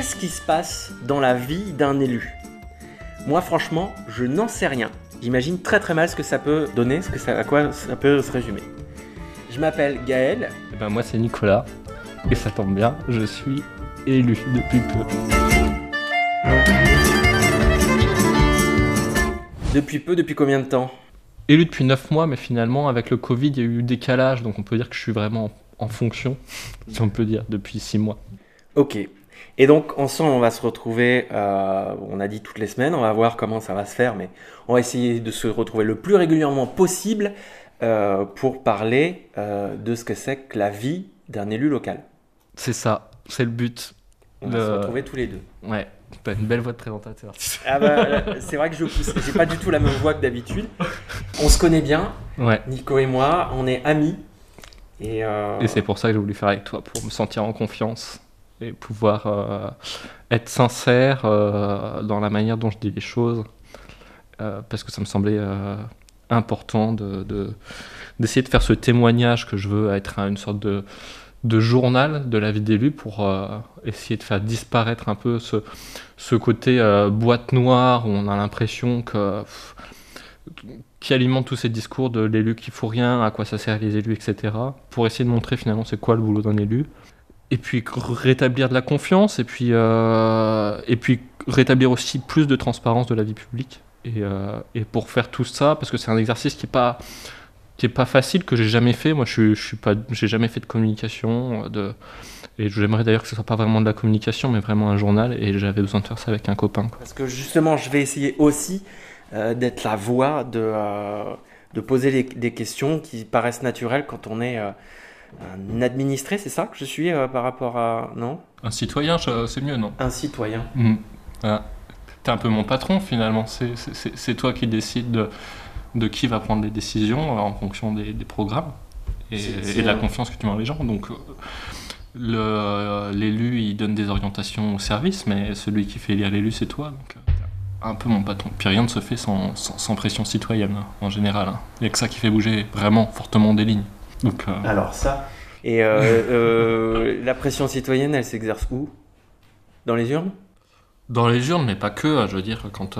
qu'est-ce qui se passe dans la vie d'un élu? Moi, franchement, je n'en sais rien. J'imagine très très mal ce que ça peut donner, ce que ça, à quoi ça peut se résumer. Je m'appelle Gaël. Eh ben moi c'est Nicolas, et ça tombe bien, je suis élu depuis peu. Depuis peu, depuis combien de temps? Élu depuis 9 mois, mais finalement avec le Covid il y a eu décalage, donc on peut dire que je suis vraiment en fonction, si on peut dire, depuis 6 mois. Ok. Et donc ensemble, on va se retrouver, euh, on a dit toutes les semaines, on va voir comment ça va se faire, mais on va essayer de se retrouver le plus régulièrement possible euh, pour parler euh, de ce que c'est que la vie d'un élu local. C'est ça, c'est le but. On va se retrouver tous les deux. Ouais, t'as une belle voix de présentateur. Ah bah, c'est vrai que je pousse, j'ai pas du tout la même voix que d'habitude. On se connaît bien, Ouais. Nico et moi, on est amis. Et, euh, Et c'est pour ça que j'ai voulu faire avec toi, pour me sentir en confiance et pouvoir euh, être sincère euh, dans la manière dont je dis les choses, euh, parce que ça me semblait important de, de- d'essayer de faire ce témoignage que je veux être une sorte de, de journal de la vie d'élu pour essayer de faire disparaître un peu ce, ce côté boîte noire où on a l'impression que qui alimente tous ces discours de l'élu qui fout rien, à quoi ça sert les élus, etc. Pour essayer de montrer finalement c'est quoi le boulot d'un élu. Et puis rétablir de la confiance, et puis, euh, et puis rétablir aussi plus de transparence de la vie publique. Et, euh, et pour faire tout ça, parce que c'est un exercice qui est pas qui est pas facile, que j'ai jamais fait. Moi, je suis, je suis pas, jamais fait de communication. euh, De, et j'aimerais d'ailleurs que ce soit pas vraiment de la communication, mais vraiment un journal. Et j'avais besoin de faire ça avec un copain. Parce que justement, je vais essayer aussi d'être la voix, de, de poser des questions qui paraissent naturelles quand on est un administré, c'est ça que je suis euh, par rapport à... Non? Un citoyen, c'est mieux, non? Un citoyen. Mm. Voilà. T'es un peu mon patron finalement. C'est- toi qui décides de, de qui va prendre les décisions euh, en fonction des, des programmes et, de la confiance que tu mets en les gens. Donc euh, l'élu, il donne des orientations au service, mais celui qui fait élire l'élu, c'est toi. Donc un peu mon patron. Puis rien ne se fait sans, sans- sans pression citoyenne hein, en général. hein. Il n'y a que ça qui fait bouger vraiment fortement des lignes. Donc euh, Alors ça... Et euh, euh, la pression citoyenne, elle s'exerce où? Dans les urnes? Dans les urnes, mais pas que. hein, Je veux dire, quand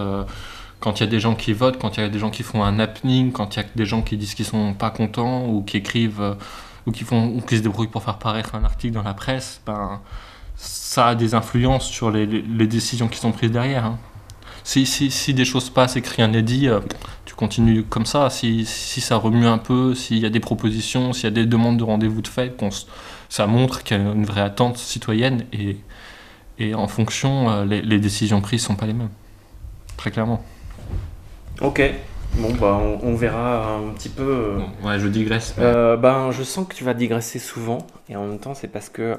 quand il y a des gens qui votent, quand il y a des gens qui font un happening, quand il y a des gens qui disent qu'ils sont pas contents ou qui écrivent ou qui font ou qui se débrouillent pour faire paraître un article dans la presse, ben ça a des influences sur les, les- les décisions qui sont prises derrière. hein. Si, si, si des choses passent et que rien n'est dit, tu continues comme ça. Si, si ça remue un peu, s'il y a des propositions, s'il y a des demandes de rendez-vous de fait, ça montre qu'il y a une vraie attente citoyenne et, et en fonction, euh, les, les décisions prises sont pas les mêmes. Très clairement. Ok. Bon, bah, on, on verra un petit peu... euh, Bon, ouais, je digresse. mais- Euh, ben, je sens que tu vas digresser souvent, et en même temps, c'est parce que euh,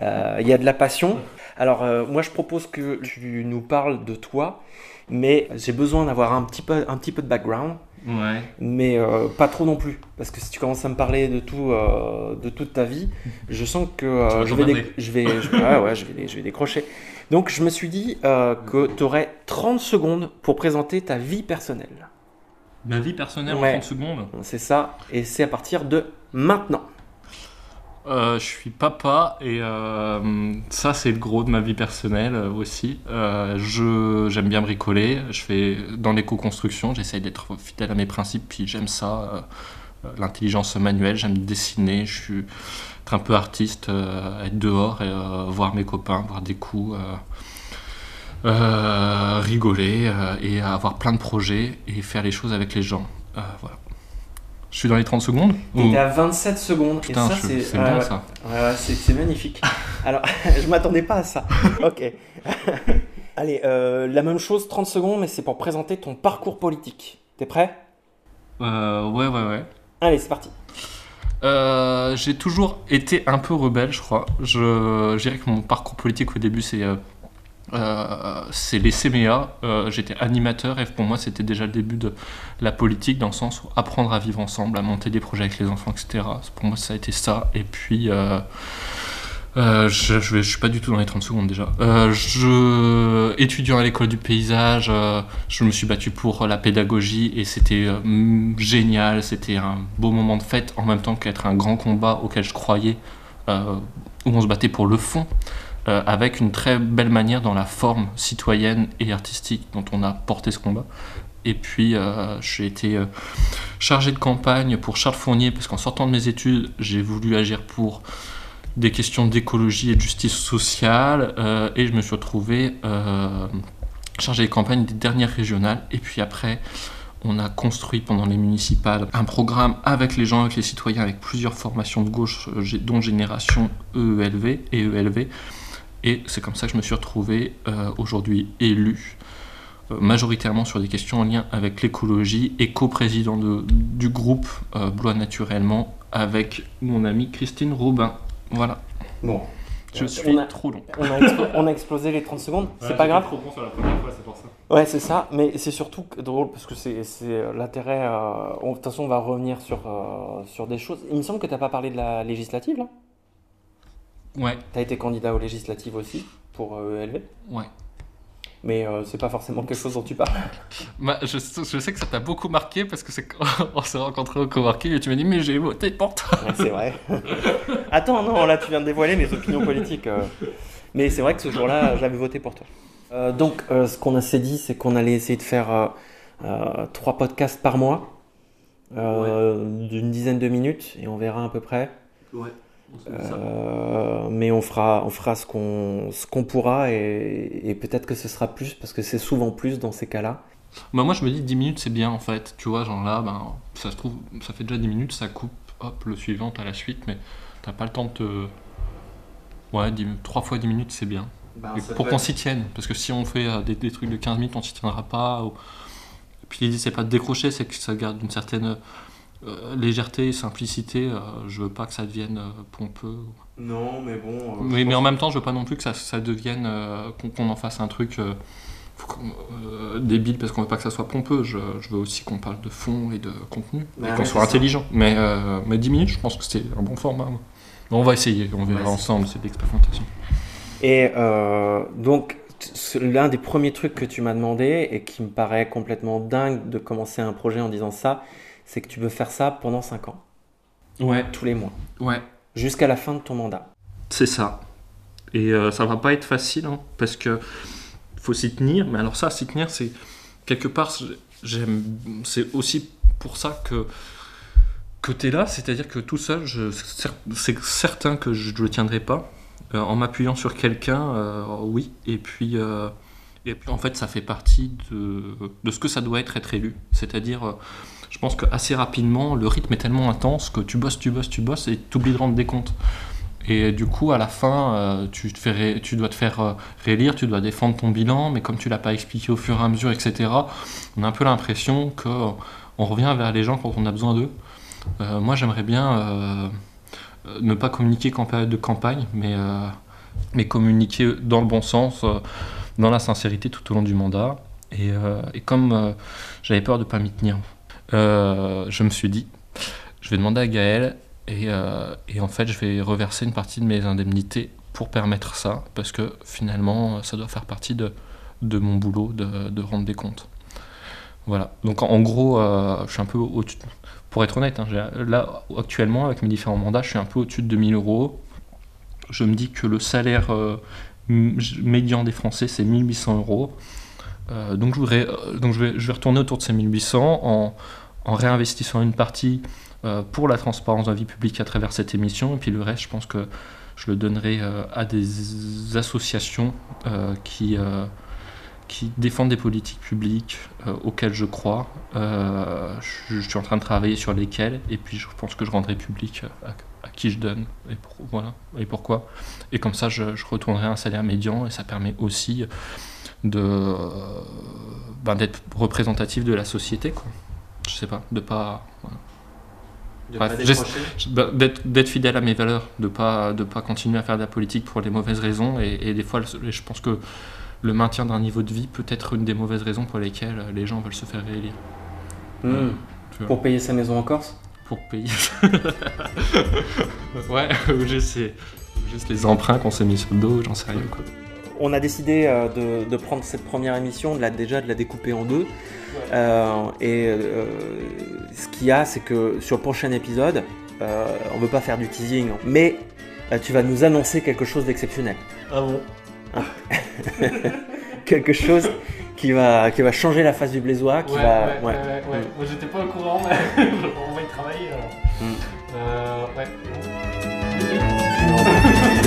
il y a de la passion. Alors, euh, moi, je propose que tu nous parles de toi, mais j'ai besoin d'avoir un petit peu, un petit peu de background, Ouais. mais euh, pas trop non plus, parce que si tu commences à me parler de tout, euh, de toute ta vie, je sens que euh, je, vais t'emmerder. dé- je vais, je- ouais, ouais, je vais, je vais décrocher. Donc, je me suis dit euh, que tu aurais 30 secondes pour présenter ta vie personnelle. Ma vie personnelle Ouais. en 30 secondes? C'est ça, et c'est à partir de maintenant. Euh, je suis papa et euh, ça c'est le gros de ma vie personnelle euh, aussi. J'aime bien bricoler. Je fais dans l'éco-construction. J'essaye d'être fidèle à mes principes. Puis j'aime ça, l'intelligence manuelle. J'aime dessiner. Je suis être un peu artiste, être dehors et voir mes copains, voir des coups. rigoler et avoir plein de projets et faire les choses avec les gens. Voilà. Je suis dans les 30 secondes t'es à 27 secondes. Putain, et ça, c'est ça. C'est c'est magnifique. Alors, je m'attendais pas à ça. Ok. Allez, euh, la même chose, 30 secondes, mais c'est pour présenter ton parcours politique. T'es prêt? Euh, ouais, ouais, ouais. Allez, c'est parti. Euh, j'ai toujours été un peu rebelle, je crois. Je, je dirais que mon parcours politique au début, c'est euh, c'est les CMEA. Euh, J'étais animateur et pour moi, c'était déjà le début de la politique dans le sens où apprendre à vivre ensemble, à monter des projets avec les enfants, etc. Pour moi, ça a été ça. Et puis, euh, je, vais- je suis pas du tout dans les 30 secondes déjà. Je, étudiant à l'école du paysage, je me suis battu pour la pédagogie et c'était génial. C'était un beau moment de fête en même temps qu'être un grand combat auquel je croyais, où on se battait pour le fond. Euh, avec une très belle manière dans la forme citoyenne et artistique dont on a porté ce combat. Et puis, euh, j'ai été euh, chargé de campagne pour Charles Fournier, parce qu'en sortant de mes études, j'ai voulu agir pour des questions d'écologie et de justice sociale, euh, et je me suis retrouvé chargé de campagne des dernières régionales. Et puis après, on a construit pendant les municipales un programme avec les gens, avec les citoyens, avec plusieurs formations de gauche, dont Génération EELV et ELV. Et c'est comme ça que je me suis retrouvé euh, aujourd'hui élu euh, majoritairement sur des questions en lien avec l'écologie et coprésident de- du groupe euh, Blois Naturellement avec mon amie Christine Robin. Voilà, Bon, je On suis a- trop long. on a, explo- on a explosé les 30 secondes, c'est pas grave. trop bon sur la première fois, c'est pour ça. Ouais, c'est ça, mais c'est surtout que- drôle parce que c'est c'est, l'intérêt. euh, on- De toute façon, on va revenir sur, euh, sur des choses. Il me semble que t'as pas parlé de la législative, là? Ouais, T'as été candidat aux législatives aussi pour euh, ELV, ouais. mais euh, c'est pas forcément quelque chose dont tu parles. Bah, je, je sais que ça t'a beaucoup marqué parce que c'est quand on s'est rencontrés au coworking et tu m'as dit mais j'ai voté pour toi. Ouais, c'est vrai. Attends, non, là tu viens de dévoiler mes opinions politiques. euh. Mais c'est vrai que ce jour-là, j'avais voté pour toi. Euh, donc, euh, ce qu'on s'est dit, c'est qu'on allait essayer de faire euh, euh, trois podcasts par mois, euh, d'une dizaine de minutes, et on verra à peu près. Ouais. Euh, mais on fera, on fera ce qu'on ce qu'on pourra, et, et peut-être que ce sera plus, parce que c'est souvent plus dans ces cas-là. Bah, moi je me dis 10 minutes c'est bien en fait. Tu vois, genre là, ben, ça se trouve, ça fait déjà 10 minutes, ça coupe, hop, le suivant, t'as la suite, mais t'as pas le temps de te. Ouais, 10 3 fois 10 minutes c'est bien. Et pour qu'on s'y tienne. Parce que si on fait euh, des, des trucs de 15 minutes, on s'y tiendra pas. ou- Et puis l'idée, c'est pas de décrocher, c'est que ça garde une certaine euh, légèreté, simplicité. euh, je veux pas que ça devienne euh, pompeux. Non, mais bon. mais, mais en même temps, je veux pas non plus que ça, ça devienne. euh, qu'on en fasse un truc euh, euh, débile parce qu'on veut pas que ça soit pompeux. Je, je veux aussi qu'on parle de fond et de contenu. Bah et ouais, qu'on soit ça. intelligent. Mais, euh, mais 10 minutes, je pense que c'est un bon format. on va essayer, on verra ensemble, c'est de l'expérimentation. Et euh, donc, l'un des premiers trucs que tu m'as demandé et qui me paraît complètement dingue de commencer un projet en disant ça, c'est que tu veux faire ça pendant 5 ans, Ouais, tous les mois, ouais. jusqu'à la fin de ton mandat. C'est ça. Et euh, ça va pas être facile, hein, parce que faut s'y tenir. Mais alors ça, s'y tenir, c'est quelque part, j'aime. C'est aussi pour ça que que t'es là, c'est-à-dire que tout seul, je- c'est certain que je ne le tiendrai pas. Euh, en m'appuyant sur quelqu'un, euh, oui. Et puis, euh, et puis, en fait, ça fait partie de, de ce que ça doit être être élu. C'est-à-dire, je pense que assez rapidement, le rythme est tellement intense que tu bosses, tu bosses, tu bosses, et tu oublies de rendre des comptes. Et du coup, à la fin, euh, tu, dois te faire euh, réélire, tu dois défendre ton bilan, mais comme tu l'as pas expliqué au fur et à mesure, etc., on a un peu l'impression que euh, revient vers les gens quand on a besoin d'eux. Euh, moi, j'aimerais bien ne pas communiquer qu'en période de campagne, mais, communiquer dans le bon sens, dans la sincérité tout au long du mandat. Et, et comme j'avais peur de ne pas m'y tenir, je me suis dit, je vais demander à Gaël et, euh, et en fait, je vais reverser une partie de mes indemnités pour permettre ça, parce que finalement, ça doit faire partie de, de mon boulot de, de rendre des comptes. Voilà. Donc en, gros, euh, je suis un peu au-dessus. Pour être honnête, hein, là, actuellement, avec mes différents mandats, je suis un peu au-dessus de 2000 euros. Je me dis que le salaire euh, médian des Français, c'est 1800 euros. Euh, donc je, voudrais, euh, donc je, vais, je vais retourner autour de ces 1800 en, en réinvestissant une partie euh, pour la transparence de la vie publique à travers cette émission. Et puis le reste, je pense que je le donnerai euh, à des associations euh, qui, qui défendent des politiques publiques auxquelles je crois. Je, suis en train de travailler sur lesquelles. Et puis je pense que je rendrai public à, qui je donne et, pour- voilà, et pourquoi. Et comme ça, je, retournerai à un salaire médian et ça permet aussi de ben, d'être représentatif de la société quoi je sais pas de pas voilà. Ben, d'être fidèle à mes valeurs de pas de pas continuer à faire de la politique pour les mauvaises raisons et, et des fois le- je pense que le maintien d'un niveau de vie peut être une des mauvaises raisons pour lesquelles les gens veulent se faire réélire. Hmm. Pour payer sa maison en Corse? Pour payer. Ouais ou juste, juste les emprunts qu'on s'est mis sur le dos j'en sais rien quoi on a décidé euh, de, prendre cette première émission, de la, déjà de la découper en deux. Euh, et euh, ce qu'il y a, c'est que sur le prochain épisode, on veut pas faire du teasing, hein. mais tu vas nous annoncer quelque chose d'exceptionnel. Ah bon? Ah. Quelque chose qui va, changer la face du Blésois. Qui ouais, va, ouais, ouais. Mm. Moi, j'étais pas au courant, mais on va y travailler. Ouais.